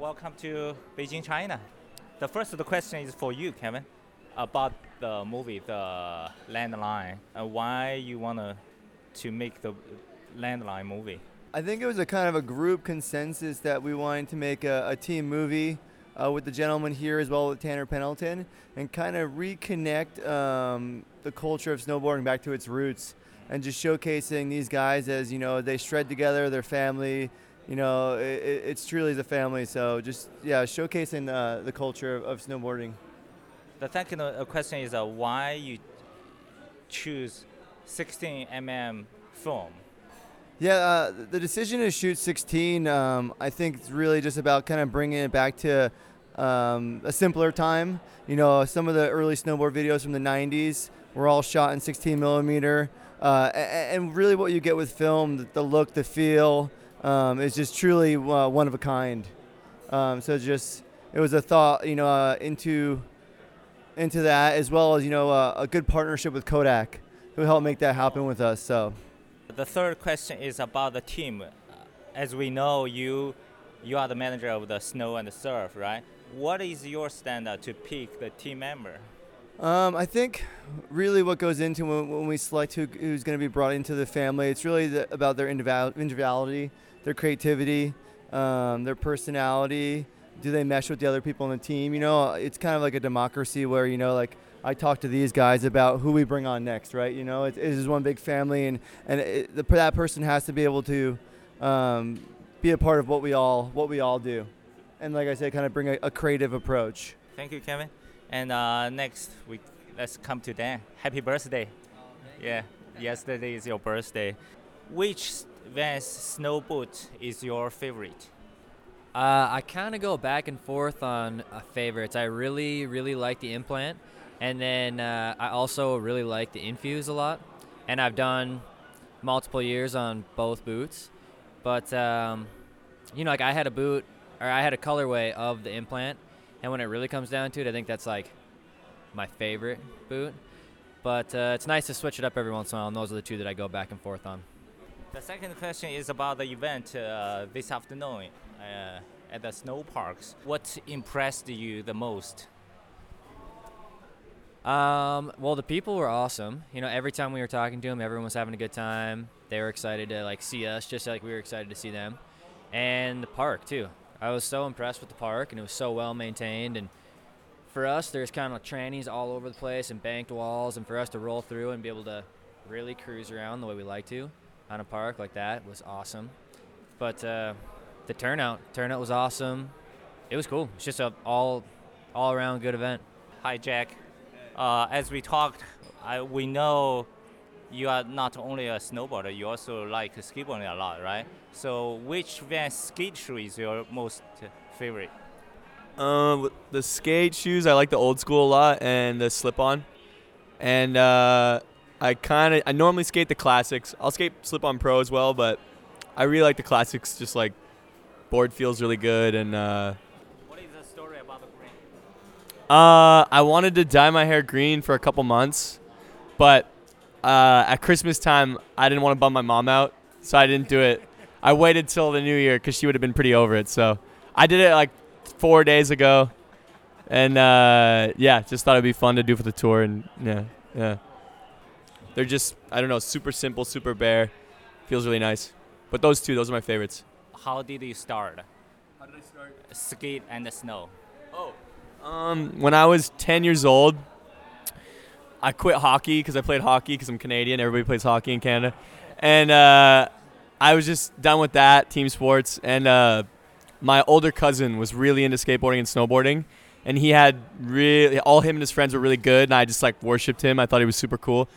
welcome to Beijing, China. The first the question is for you, Kevin, about the movie, the Landline, and why you wanna to make the Landline movie. I think it was a kind of a group consensus that we wanted to make a, a team movie uh, with the gentleman here as well with Tanner Pendleton and kind of reconnect um, the culture of snowboarding back to its roots and just showcasing these guys as you know they shred together, they're family. You know, it, it's truly the family. So just yeah, showcasing the, the culture of, of snowboarding. The second uh, question is uh, why you choose 16 mm film. Yeah, uh, the decision to shoot 16, um, I think it's really just about kind of bringing it back to um, a simpler time. You know, some of the early snowboard videos from the 90s were all shot in 16 millimeter. Uh, and, really, what you get with film, the look, the feel, um, is just truly uh, one of a kind. Um, so just it was a thought, you know, uh, into into that as well as you know uh, a good partnership with Kodak, who helped make that happen with us. So. The third question is about the team. As we know, you you are the manager of the snow and the surf, right? What is your standard to pick the team member? Um, I think really what goes into when, when we select who, who's going to be brought into the family, it's really the, about their individuality, their creativity, um, their personality. Do they mesh with the other people on the team? You know, it's kind of like a democracy where you know, like I talk to these guys about who we bring on next, right? You know, it, it is one big family, and and it, the, that person has to be able to um, be a part of what we all what we all do, and like I said, kind of bring a, a creative approach. Thank you, Kevin. And uh, next, we let's come to Dan. Happy birthday! Yeah, yesterday is your birthday. Which Vans snow boot is your favorite? Uh, I kind of go back and forth on uh, favorites. I really, really like the implant. And then uh, I also really like the infuse a lot. And I've done multiple years on both boots. But, um, you know, like I had a boot, or I had a colorway of the implant. And when it really comes down to it, I think that's like my favorite boot. But uh, it's nice to switch it up every once in a while. And those are the two that I go back and forth on. The second question is about the event uh, this afternoon uh, at the snow parks. What impressed you the most? Um, well, the people were awesome. You know, every time we were talking to them, everyone was having a good time. They were excited to like see us, just like we were excited to see them. And the park too. I was so impressed with the park, and it was so well maintained. And for us, there's kind of trannies all over the place and banked walls, and for us to roll through and be able to really cruise around the way we like to on a park like that was awesome. But uh, the turnout, turnout was awesome. It was cool. It's just a all all around good event. Hi, Jack uh, as we talked, I, we know you are not only a snowboarder, you also like skateboarding a lot, right? So, which Vans skate shoe is your most favorite? Um, the skate shoes, I like the old school a lot, and the slip-on. And uh, I kind of, I normally skate the classics. I'll skate slip-on pro as well, but I really like the classics. Just like board feels really good, and uh, what is the story about the green? uh, I wanted to dye my hair green for a couple months, but uh, at Christmas time, I didn't want to bum my mom out, so I didn't do it. I waited till the new year because she would have been pretty over it. So I did it like four days ago, and uh, yeah, just thought it'd be fun to do for the tour. And yeah, yeah, they're just I don't know, super simple, super bare, feels really nice. But those two, those are my favorites. How did you start? How did I start? Skate and the snow. Oh, um, when I was 10 years old, I quit hockey because I played hockey because I'm Canadian. Everybody plays hockey in Canada, and uh, I was just done with that team sports. And uh, my older cousin was really into skateboarding and snowboarding, and he had really all him and his friends were really good. And I just like worshipped him. I thought he was super cool.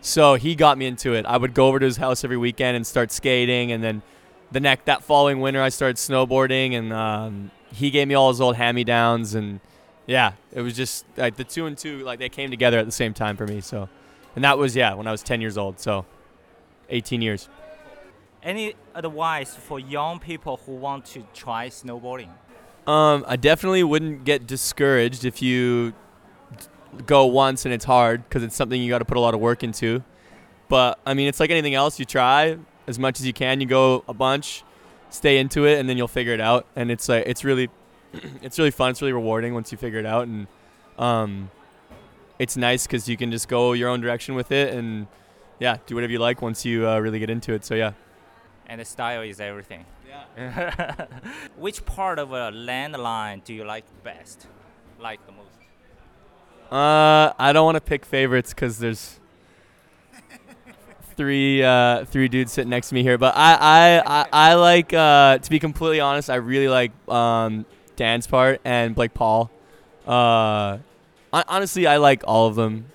So he got me into it. I would go over to his house every weekend and start skating, and then the next that following winter I started snowboarding, and um, he gave me all his old hand me downs and yeah, it was just like the two and two, like they came together at the same time for me. So, and that was yeah when I was 10 years old. So, 18 years. Any advice for young people who want to try snowboarding? Um, I definitely wouldn't get discouraged if you go once and it's hard because it's something you got to put a lot of work into. But I mean, it's like anything else. You try as much as you can. You go a bunch, stay into it, and then you'll figure it out. And it's like it's really it's really fun. It's really rewarding once you figure it out, and um, it's nice because you can just go your own direction with it, and yeah, do whatever you like once you uh, really get into it. So yeah. And the style is everything. Yeah. Which part of a landline do you like best? Like the most? Uh, I don't want to pick favorites because there's three uh, three dudes sitting next to me here. But I I, I, I like uh, to be completely honest. I really like um, Dan's part and Blake Paul. Uh, honestly, I like all of them.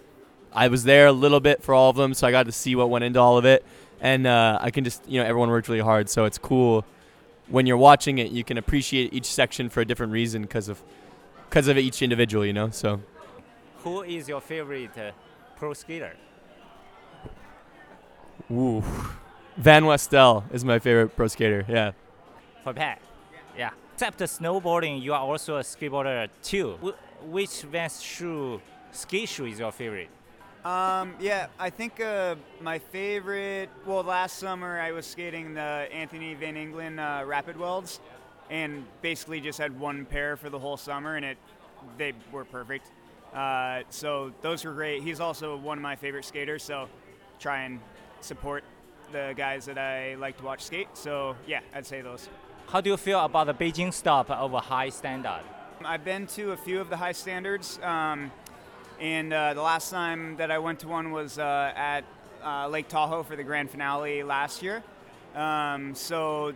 I was there a little bit for all of them, so I got to see what went into all of it. And uh, I can just you know everyone worked really hard, so it's cool when you're watching it. You can appreciate each section for a different reason because of because of each individual, you know. So. Who is your favorite uh, pro skater? Ooh. Van Westel is my favorite pro skater. Yeah. For Pat? Yeah. Except snowboarding, you are also a skateboarder too. Which Vans shoe, ski shoe is your favorite? Um, yeah, I think uh, my favorite. Well, last summer I was skating the Anthony Van Engelen uh, Rapid Welds, and basically just had one pair for the whole summer, and it they were perfect. Uh, so those were great. He's also one of my favorite skaters, so try and support the guys that I like to watch skate. So yeah, I'd say those. How do you feel about the Beijing stop of a high standard? I've been to a few of the high standards, um, and uh, the last time that I went to one was uh, at uh, Lake Tahoe for the grand finale last year. Um, so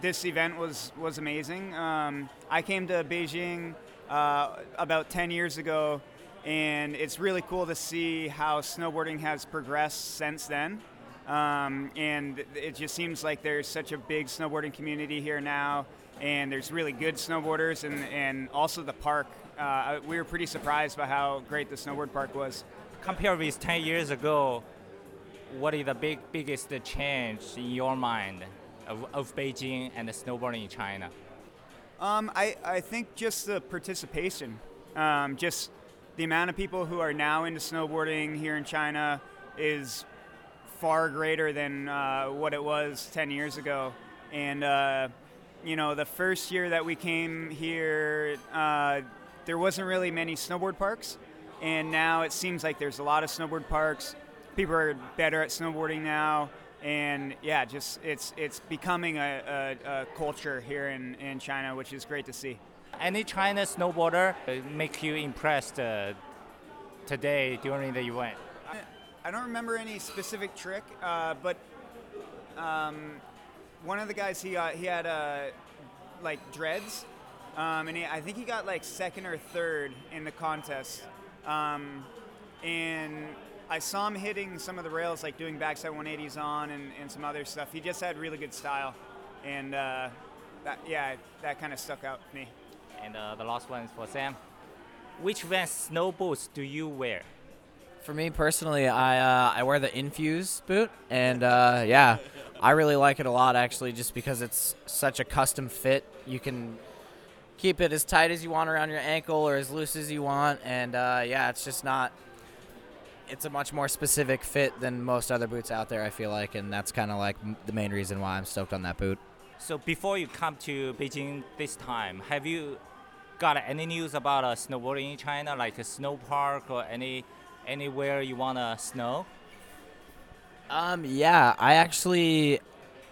this event was was amazing. Um, I came to Beijing uh, about 10 years ago, and it's really cool to see how snowboarding has progressed since then. Um, and it just seems like there's such a big snowboarding community here now, and there's really good snowboarders, and, and also the park. Uh, we were pretty surprised by how great the snowboard park was. Compared with 10 years ago, what is the big biggest change in your mind of, of Beijing and the snowboarding in China? Um, I, I think just the participation, um, just the amount of people who are now into snowboarding here in China is far greater than uh, what it was 10 years ago. And, uh, you know, the first year that we came here, uh, there wasn't really many snowboard parks. And now it seems like there's a lot of snowboard parks. People are better at snowboarding now. And yeah, just it's it's becoming a, a, a culture here in, in China, which is great to see. Any China snowboarder make you impressed uh, today during the event? I don't remember any specific trick, uh, but um, one of the guys he got, he had uh, like dreads, um, and he, I think he got like second or third in the contest. Um, and I saw him hitting some of the rails, like doing backside 180s on and, and some other stuff. He just had really good style, and uh, that, yeah, that kind of stuck out to me. And uh, the last one is for Sam. Which Vans snow boots do you wear? For me personally, I uh, I wear the Infuse boot, and uh, yeah, I really like it a lot actually, just because it's such a custom fit. You can keep it as tight as you want around your ankle or as loose as you want, and uh, yeah, it's just not. It's a much more specific fit than most other boots out there. I feel like, and that's kind of like the main reason why I'm stoked on that boot. So before you come to Beijing this time, have you got any news about uh, snowboarding in China, like a snow park or any anywhere you wanna snow? Um, yeah, I actually,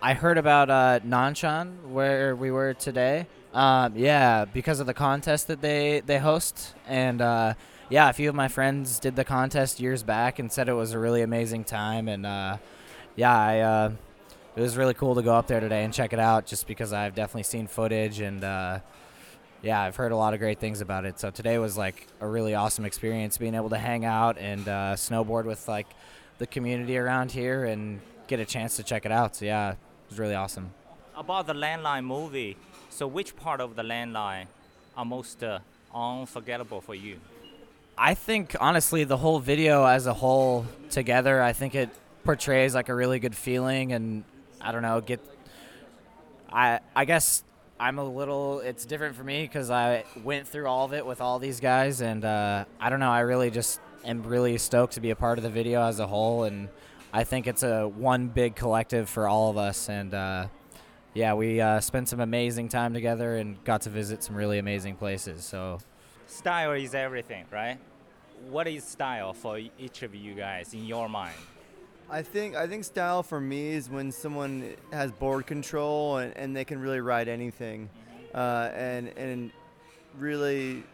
I heard about uh, Nanshan where we were today. Um, yeah, because of the contest that they they host, and uh, yeah, a few of my friends did the contest years back and said it was a really amazing time, and uh, yeah, I. Uh, it was really cool to go up there today and check it out, just because I've definitely seen footage and uh, yeah, I've heard a lot of great things about it. So today was like a really awesome experience, being able to hang out and uh, snowboard with like the community around here and get a chance to check it out. So yeah, it was really awesome. About the Landline movie, so which part of the Landline are most uh, unforgettable for you? I think honestly, the whole video as a whole together, I think it portrays like a really good feeling, and I don't know, get. I I guess I'm a little. It's different for me because I went through all of it with all these guys, and uh, I don't know. I really just am really stoked to be a part of the video as a whole, and I think it's a one big collective for all of us, and uh, yeah, we uh, spent some amazing time together and got to visit some really amazing places. So Style is everything, right? What is style for each of you guys in your mind? I think I think style for me is when someone has board control and, and they can really ride anything, uh, and and really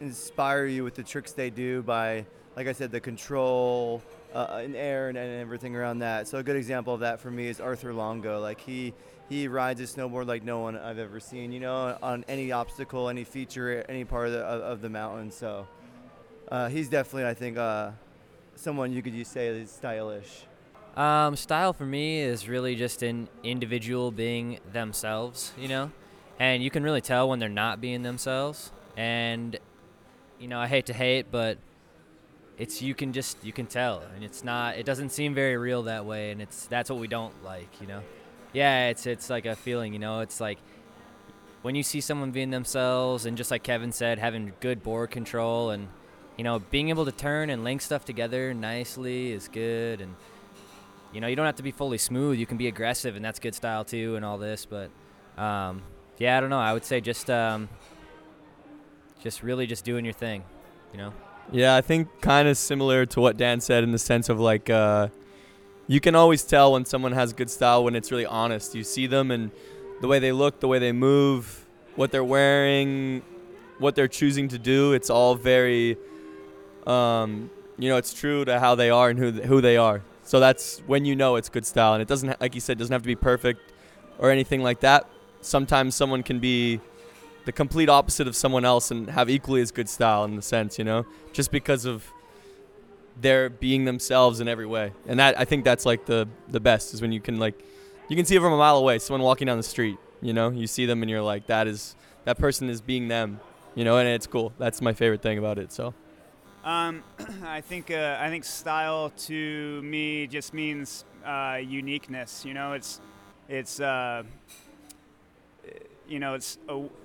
inspire you with the tricks they do by, like I said, the control uh, in air and, and everything around that. So a good example of that for me is Arthur Longo. Like he he rides a snowboard like no one I've ever seen. You know, on any obstacle, any feature, any part of the of, of the mountain. So uh, he's definitely I think. Uh, someone you could say is stylish? Um, style for me is really just an individual being themselves, you know, and you can really tell when they're not being themselves. And you know, I hate to hate, but it's you can just you can tell, and it's not. It doesn't seem very real that way, and it's that's what we don't like, you know. Yeah, it's it's like a feeling, you know. It's like when you see someone being themselves, and just like Kevin said, having good board control and you know, being able to turn and link stuff together nicely is good. And, you know, you don't have to be fully smooth. You can be aggressive, and that's good style too, and all this. But, um, yeah, I don't know. I would say just, um, just really just doing your thing, you know? Yeah, I think kind of similar to what Dan said in the sense of like, uh, you can always tell when someone has good style when it's really honest. You see them and the way they look, the way they move, what they're wearing, what they're choosing to do. It's all very um, you know, it's true to how they are and who who they are. So that's when you know it's good style, and it doesn't, like you said, doesn't have to be perfect or anything like that. Sometimes someone can be the complete opposite of someone else and have equally as good style in the sense, you know, just because of they're being themselves in every way. And that I think that's like the the best is when you can like you can see it from a mile away. Someone walking down the street, you know, you see them and you're like, that is that person is being them, you know, and it's cool. That's my favorite thing about it. So. Um, I think uh, I think style to me just means uh, uniqueness. You know, it's it's uh, you know it's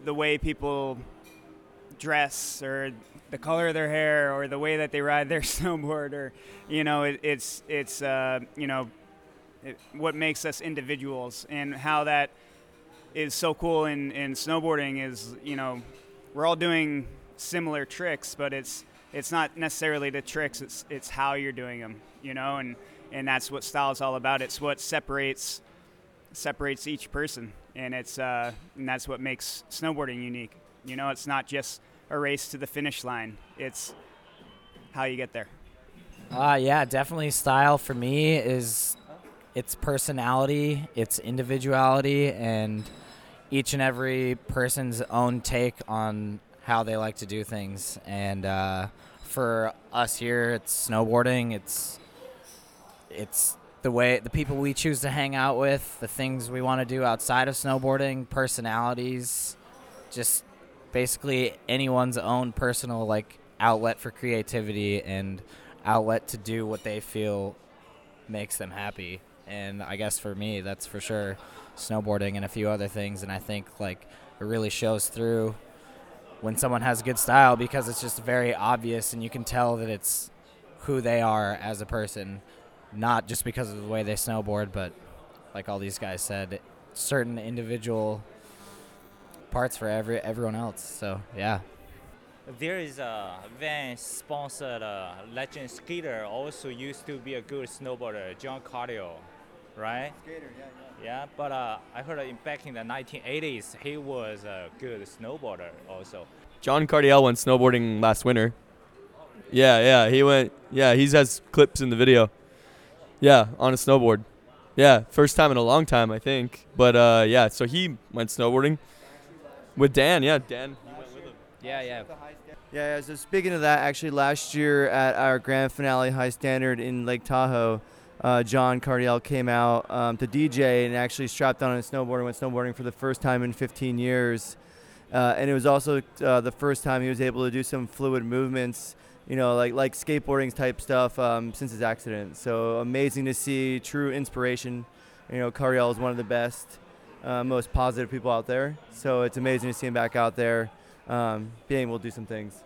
the way people dress or the color of their hair or the way that they ride their snowboard or you know it, it's it's uh, you know it, what makes us individuals and how that is so cool in, in snowboarding is you know we're all doing similar tricks but it's it's not necessarily the tricks it's it's how you're doing them you know and and that's what style is all about. It's what separates separates each person. And it's uh, and that's what makes snowboarding unique. You know it's not just a race to the finish line. It's how you get there. Uh, yeah definitely style for me is its personality its individuality and each and every person's own take on how they like to do things. And uh, for us here, it's snowboarding. It's it's the way the people we choose to hang out with, the things we want to do outside of snowboarding, personalities, just basically anyone's own personal like outlet for creativity and outlet to do what they feel makes them happy. And I guess for me, that's for sure snowboarding and a few other things. And I think like it really shows through when someone has good style because it's just very obvious and you can tell that it's who they are as a person, not just because of the way they snowboard, but like all these guys said, certain individual parts for every everyone else. So yeah. There is a van sponsored uh, legend skater also used to be a good snowboarder, John Cardiel, right? Skater, yeah, yeah. Yeah, but uh, I heard in, back in the 1980s he was a good snowboarder also. John Cardiel went snowboarding last winter. Yeah, yeah, he went. Yeah, he has clips in the video. Yeah, on a snowboard. Yeah, first time in a long time, I think. But uh, yeah, so he went snowboarding with Dan. Yeah, Dan. Yeah, yeah. Yeah, yeah. So speaking of that, actually, last year at our grand finale high standard in Lake Tahoe, uh, John Cardiel came out um, to DJ and actually strapped on a snowboard and went snowboarding for the first time in 15 years. Uh, and it was also uh, the first time he was able to do some fluid movements, you know, like like skateboarding type stuff um, since his accident. So amazing to see, true inspiration. You know, Cardiel is one of the best, uh, most positive people out there. So it's amazing to see him back out there, um, being able to do some things.